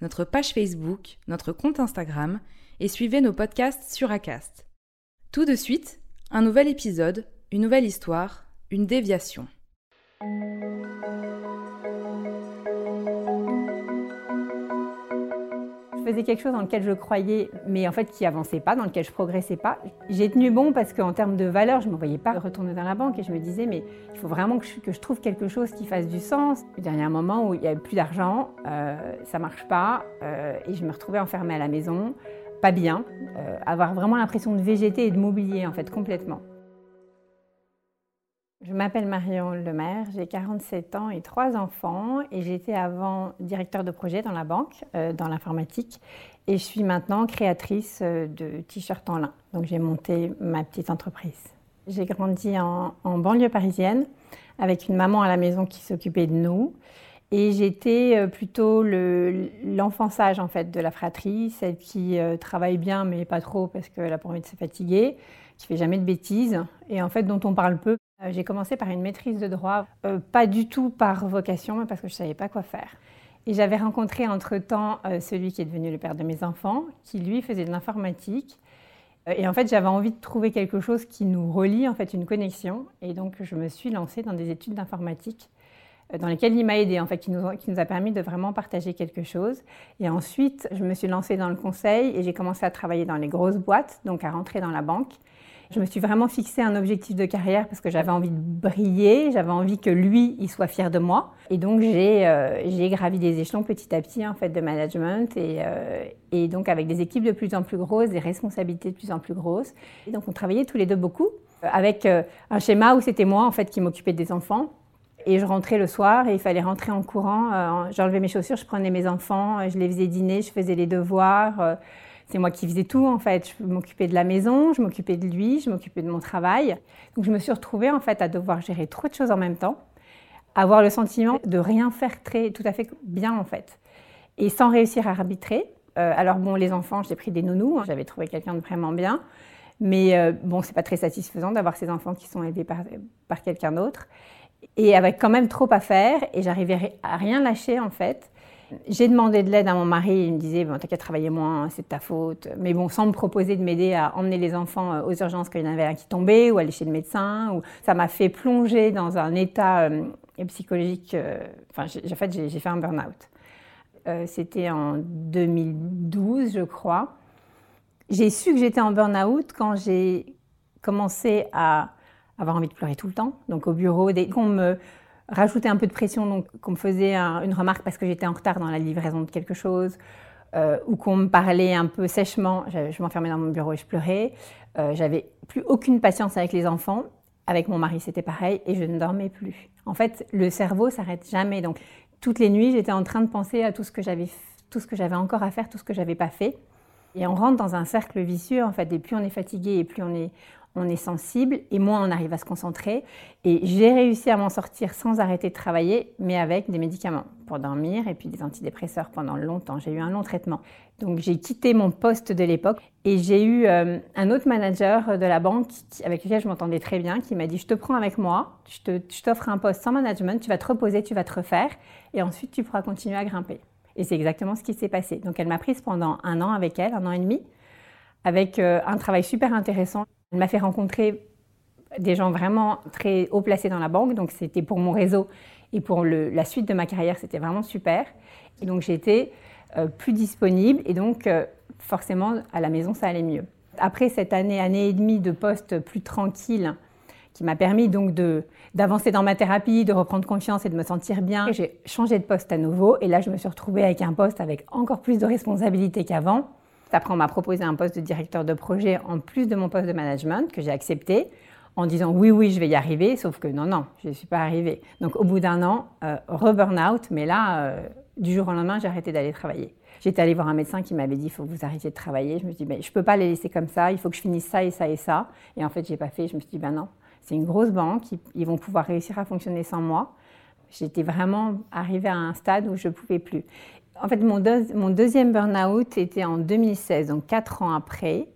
notre page Facebook, notre compte Instagram et suivez nos podcasts sur Acast. Tout de suite, un nouvel épisode, une nouvelle histoire, une déviation. Faisais quelque chose dans lequel je croyais, mais en fait qui avançait pas, dans lequel je progressais pas. J'ai tenu bon parce qu'en termes de valeur, je ne me voyais pas retourner dans la banque et je me disais, mais il faut vraiment que je, trouve quelque chose qui fasse du sens. A un moment où il n'y avait plus d'argent, euh, ça marche pas, euh, et je me retrouvais enfermée à la maison, pas bien, euh, avoir vraiment l'impression de végéter et de m'oublier en fait complètement. Je m'appelle Marion Lemaire, j'ai 47 ans et trois enfants et j'étais avant directeur de projet dans la banque, euh, dans l'informatique et je suis maintenant créatrice euh, de t-shirts en lin. Donc j'ai monté ma petite entreprise. J'ai grandi en, banlieue parisienne avec une maman à la maison qui s'occupait de nous et j'étais euh, plutôt le- l'enfant sage en fait de la fratrie, celle qui travaille bien mais pas trop parce qu'elle a pas envie de se fatiguer, qui fait jamais de bêtises et en fait dont on parle peu. Euh, J'ai commencé par une maîtrise de droit, euh, pas du tout par vocation, mais parce que je savais pas quoi faire. Et j'avais rencontré entre-temps euh, celui qui est devenu le père de mes enfants, qui lui faisait de l'informatique. Et en fait, j'avais envie de trouver quelque chose qui nous relie, en fait, une connexion. Et donc, je me suis lancée dans des études d'informatique dans lesquelles il m'a aidé, en fait, qui nous, qui nous a permis de vraiment partager quelque chose. Et ensuite, je me suis lancée dans le conseil et j'ai commencé à travailler dans les grosses boîtes, donc à rentrer dans la banque. Je me suis vraiment fixé un objectif de carrière parce que j'avais envie de briller, j'avais envie que lui, il soit fier de moi. Et donc, j'ai euh, gravi des échelons petit à petit, en fait, de management et, euh, et donc avec des équipes de plus en plus grosses, des responsabilités de plus en plus grosses. Et donc, on travaillait tous les deux beaucoup euh, avec un schéma où c'était moi, en fait, qui m'occupais des enfants. Et je rentrais le soir et il fallait rentrer en courant. J'enlevais mes chaussures, je prenais mes enfants, je les faisais dîner, je faisais les devoirs. C'est moi qui faisais tout en fait. Je m'occupais de la maison, je m'occupais de lui, je m'occupais de mon travail. Donc je me suis retrouvée en fait à devoir gérer trop de choses en même temps, avoir le sentiment de rien faire très tout à fait bien en fait, et sans réussir à arbitrer. Euh, alors bon, les enfants, j'ai pris des nounous. hein. J'avais trouvé quelqu'un de vraiment bien. Mais euh, bon, c'est pas très satisfaisant d'avoir ces enfants qui sont élevés par, par quelqu'un d'autre et avec quand même trop à faire et j'arrivais à rien lâcher en fait. J'ai demandé de l'aide à mon mari, il me disait bon t'as qu'à travailler moins, c'est de ta faute. Mais bon, sans me proposer de m'aider à emmener les enfants euh, aux urgences quand il y en avait un qui tombait ou aller chez le médecin. Ça m'a fait plonger dans un état euh, psychologique. euh, Enfin, en fait, j'ai fait un burn-out. C'était en 2012, je crois. J'ai su que j'étais en burn-out quand j'ai commencé à avoir envie de pleurer tout le temps. Donc au bureau, dès qu'on me rajoutait un peu de pression, donc qu'on me faisait un- une remarque parce que j'étais en retard dans la livraison de quelque chose, euh, ou qu'on me parlait un peu sèchement, je, je m'enfermais dans mon bureau et je pleurais. Euh, J'avais plus aucune patience avec les enfants. Avec mon mari, c'était pareil, et je ne dormais plus. En fait, le cerveau s'arrête jamais. Donc toutes les nuits, j'étais en train de penser à tout ce que j'avais, tout ce que j'avais encore à faire, tout ce que j'avais pas fait. Et on rentre dans un cercle vicieux, en fait, et plus on est fatigué et plus on est, on est sensible, et moins on arrive à se concentrer. Et j'ai réussi à m'en sortir sans arrêter de travailler, mais avec des médicaments pour dormir et puis des antidépresseurs pendant longtemps. J'ai eu un long traitement. Donc j'ai quitté mon poste de l'époque et j'ai eu euh, un autre manager de la banque avec lequel je m'entendais très bien qui m'a dit je te prends avec moi, je t'offre un poste sans management, tu vas te reposer, tu vas te refaire et ensuite tu pourras continuer à grimper. Et c'est exactement ce qui s'est passé. Donc elle m'a prise pendant un an avec elle, un an et demi, avec euh, un travail super intéressant. Elle m'a fait rencontrer des gens vraiment très haut placés dans la banque, donc c'était pour mon réseau et pour la suite de ma carrière, c'était vraiment super. Et donc j'ai été plus disponible et donc forcément à la maison ça allait mieux. Après cette année, année et demie de poste plus tranquille, qui m'a permis donc d'avancer dans ma thérapie, de reprendre confiance et de me sentir bien. J'ai changé de poste à nouveau et là je me suis retrouvée avec un poste avec encore plus de responsabilités qu'avant. Après on m'a proposé un poste de directeur de projet en plus de mon poste de management que j'ai accepté en disant oui oui je vais y arriver, sauf que non non je ne suis pas arrivée. Donc au bout d'un an, euh, re-burnout, mais là euh, du jour au lendemain j'ai arrêté d'aller travailler. J'étais allée voir un médecin qui m'avait dit il faut que vous arrêtiez de travailler. Je me suis dit ben, je ne peux pas les laisser comme ça, il faut que je finisse ça et ça et ça. Et en fait, je n'ai pas fait. Je me suis dit ben non, c'est une grosse banque, ils vont pouvoir réussir à fonctionner sans moi. J'étais vraiment arrivée à un stade où je ne pouvais plus. En fait, mon, deuxième burn-out était en 2016, donc quatre ans après.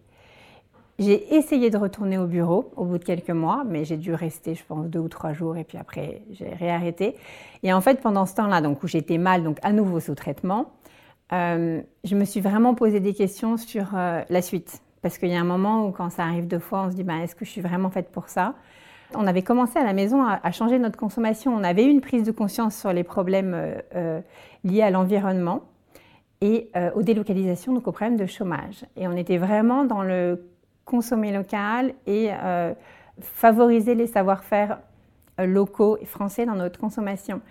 J'ai essayé de retourner au bureau au bout de quelques mois, mais j'ai dû rester, je pense, deux ou trois jours, et puis après, j'ai réarrêté. Et en fait, pendant ce temps-là, donc où j'étais mal, donc à nouveau sous traitement, euh, je me suis vraiment posé des questions sur euh, la suite. Parce qu'il y a un moment où, quand ça arrive deux fois, on se dit ben, est-ce que je suis vraiment faite pour ça? On avait commencé à la maison à, changer notre consommation. On avait eu une prise de conscience sur les problèmes euh, liés à l'environnement et aux délocalisations, donc aux problèmes de chômage. Et on était vraiment dans le consommer local et favoriser les savoir-faire locaux et français dans notre consommation.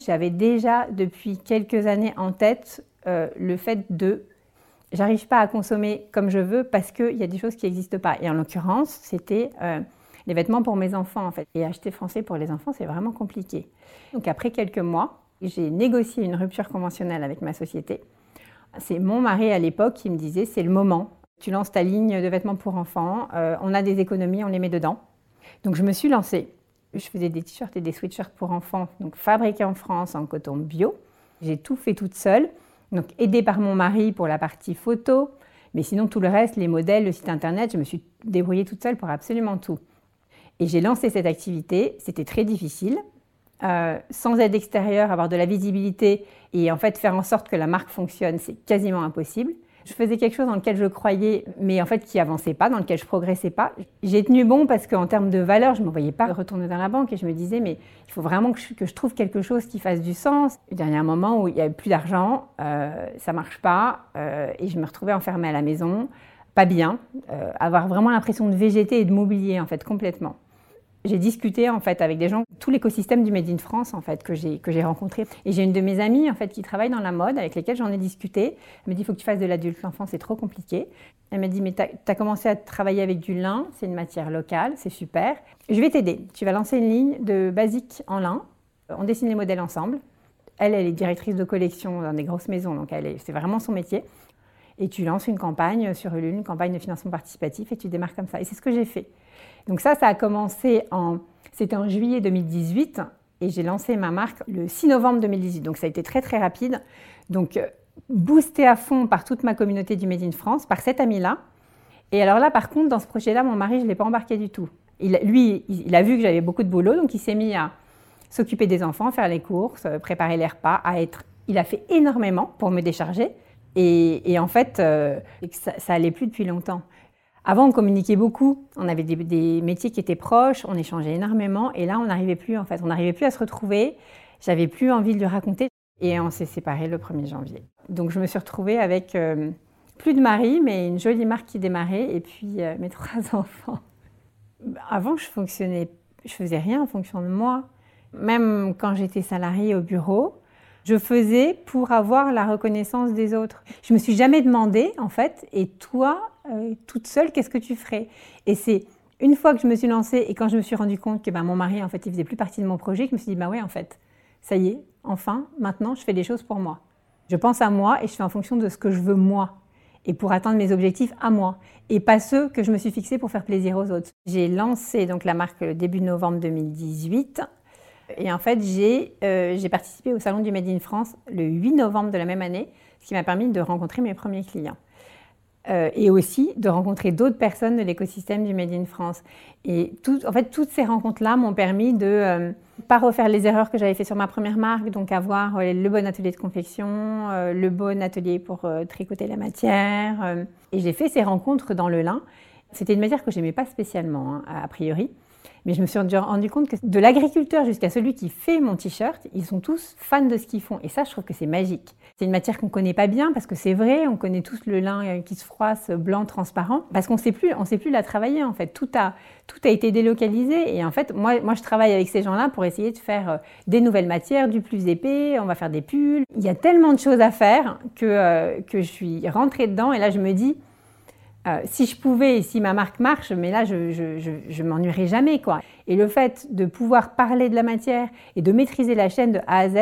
J'avais déjà depuis quelques années en tête euh, le fait de j'arrive pas à consommer comme je veux parce qu'il y a des choses qui n'existent pas. Et en l'occurrence, c'était euh, les vêtements pour mes enfants en fait. Et acheter français pour les enfants, c'est vraiment compliqué. Donc après quelques mois, j'ai négocié une rupture conventionnelle avec ma société. C'est mon mari à l'époque qui me disait c'est le moment. Tu lances ta ligne de vêtements pour enfants, euh, on a des économies, on les met dedans. Donc je me suis lancée. Je faisais des t-shirts et des sweatshirts pour enfants, donc fabriqués en France en coton bio. J'ai tout fait toute seule. Donc aidée par mon mari pour la partie photo, mais sinon tout le reste, les modèles, le site internet, je me suis débrouillée toute seule pour absolument tout. Et j'ai lancé cette activité, c'était très difficile. Euh, sans aide extérieure, avoir de la visibilité et en fait faire en sorte que la marque fonctionne, c'est quasiment impossible. Je faisais quelque chose dans lequel je croyais, mais en fait qui avançait pas, dans lequel je progressais pas. J'ai tenu bon parce qu'en termes de valeur, je ne me voyais pas retourner dans la banque et je me disais, mais il faut vraiment que je, trouve quelque chose qui fasse du sens. A un moment où il n'y avait plus d'argent, euh, ça marche pas, euh, et je me retrouvais enfermée à la maison, pas bien, euh, avoir vraiment l'impression de végéter et de m'oublier en fait complètement j'ai discuté en fait avec des gens, tout l'écosystème du Made in France en fait que j'ai rencontré. Et j'ai une de mes amies en fait qui travaille dans la mode avec lesquelles j'en ai discuté. Elle me dit il faut que tu fasses de l'adulte, l'enfant c'est trop compliqué. Elle m'a dit mais tu as, commencé à travailler avec du lin, c'est une matière locale, c'est super. Je vais t'aider. Tu vas lancer une ligne de basique en lin. On dessine les modèles ensemble. Elle, elle est directrice de collection dans des grosses maisons, donc c'est vraiment son métier. Et tu lances une campagne sur Ulule, une campagne de financement participatif, et tu démarres comme ça. Et c'est ce que j'ai fait. Donc ça, ça a commencé en, c'était en juillet 2018 et j'ai lancé ma marque le 6 novembre 2018. Donc ça a été très très rapide. Donc euh, boosté à fond par toute ma communauté du Made in France, par cet ami-là. Et alors là, par contre, dans ce projet-là, mon mari, je ne l'ai pas embarqué du tout. Lui, il a vu que j'avais beaucoup de boulot, donc il s'est mis à s'occuper des enfants, faire les courses, euh, préparer les repas, à être. Il a fait énormément pour me décharger. Et, en fait, euh, ça, ça allait plus depuis longtemps. Avant, on communiquait beaucoup, on avait des, métiers qui étaient proches, on échangeait énormément, et là, on n'arrivait plus, en fait, on n'arrivait plus à se retrouver. J'avais plus envie de raconter, et on s'est séparés le 1er janvier. Donc, je me suis retrouvée avec euh, plus de mari, mais une jolie marque qui démarrait, et puis euh, mes trois enfants. Avant, je fonctionnais, je faisais rien en fonction de moi. Même quand j'étais salariée au bureau, je faisais pour avoir la reconnaissance des autres. Je me suis jamais demandé, en fait, et toi, euh, toute seule, qu'est-ce que tu ferais? Et c'est une fois que je me suis lancée et quand je me suis rendu compte que ben, mon mari, en fait, il faisait plus partie de mon projet, je me suis dit, bah ouais, en fait, ça y est, enfin, maintenant, je fais des choses pour moi. Je pense à moi et je fais en fonction de ce que je veux moi et pour atteindre mes objectifs à moi et pas ceux que je me suis fixés pour faire plaisir aux autres. J'ai lancé donc la marque le début novembre 2018 et en fait euh, j'ai participé au salon du Made in France le 8 novembre de la même année, ce qui m'a permis de rencontrer mes premiers clients. Euh, et aussi de rencontrer d'autres personnes de l'écosystème du Made in France. Et en fait, toutes ces rencontres-là m'ont permis de ne euh, pas refaire les erreurs que j'avais fait sur ma première marque, donc avoir le bon atelier de confection, le bon atelier pour tricoter la matière. et j'ai fait ces rencontres dans le lin. C'était une matière que j'aimais pas spécialement, hein, a priori. Mais je me suis rendu compte que de l'agriculteur jusqu'à celui qui fait mon t-shirt, ils sont tous fans de ce qu'ils font. Et ça, je trouve que c'est magique. C'est une matière qu'on ne connaît pas bien parce que c'est vrai, on connaît tous le lin euh, qui se froisse blanc, transparent, parce qu'on sait plus, on sait plus la travailler en fait. Tout a, tout a été délocalisé et en fait, moi, moi je travaille avec ces gens-là pour essayer de faire euh, des nouvelles matières, du plus épais, on va faire des pulls. Il y a tellement de choses à faire que, euh, que je suis rentrée dedans et là je me dis, euh, si je pouvais, si ma marque marche, mais là, je, je, m'ennuierais jamais, quoi. Et le fait de pouvoir parler de la matière et de maîtriser la chaîne de A à Z,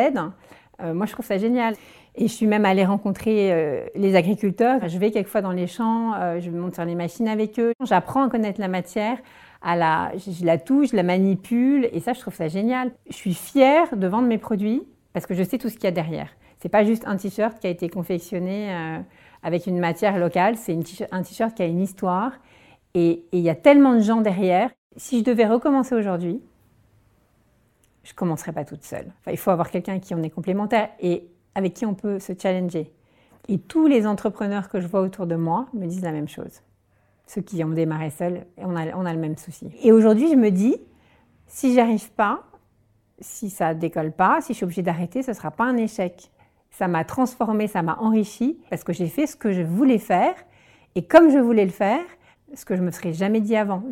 euh, moi, je trouve ça génial. Et je suis même allée rencontrer euh, les agriculteurs. Je vais quelquefois dans les champs, je monte sur les machines avec eux. J'apprends à connaître la matière, à la, je, la touche, je la manipule, et ça, je trouve ça génial. Je suis fière de vendre mes produits parce que je sais tout ce qu'il y a derrière. C'est pas juste un t-shirt qui a été confectionné avec une matière locale. C'est un t-shirt qui a une histoire. Et il y a tellement de gens derrière. Si je devais recommencer aujourd'hui, je ne commencerais pas toute seule. il faut avoir quelqu'un qui en est complémentaire et avec qui on peut se challenger. Et tous les entrepreneurs que je vois autour de moi me disent la même chose. Ceux qui ont démarré seuls, on a, on a le même souci. Et aujourd'hui, je me dis, si j'arrive pas, si ça décolle pas, si je suis obligée d'arrêter, ce ne sera pas un échec ça m'a transformé, ça m'a enrichi parce que j'ai fait ce que je voulais faire et comme je voulais le faire, ce que je me serais jamais dit avant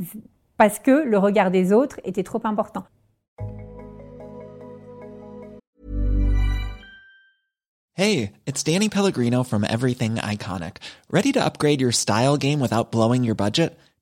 parce que le regard des autres était trop important. Hey, it's Danny Pellegrino from Everything Iconic. Ready to upgrade your style game without blowing your budget?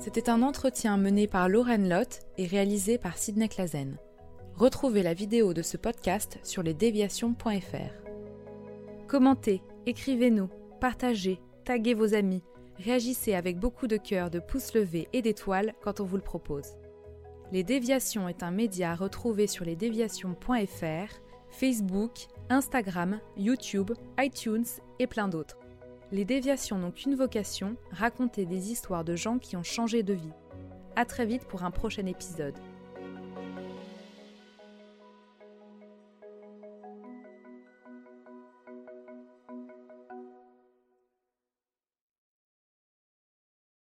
C'était un entretien mené par Lauren Lott et réalisé par Sidney Clazen. Retrouvez la vidéo de ce podcast sur lesdéviations.fr. Commentez, écrivez-nous, partagez, taguez vos amis, réagissez avec beaucoup de cœur, de pouces levés et d'étoiles quand on vous le propose. Les Déviations est un média à retrouver sur lesdéviations.fr, Facebook, Instagram, YouTube, iTunes et plein d'autres. Les Déviations n'ont qu'une vocation, raconter des histoires de gens qui ont changé de vie. A très vite pour un prochain épisode.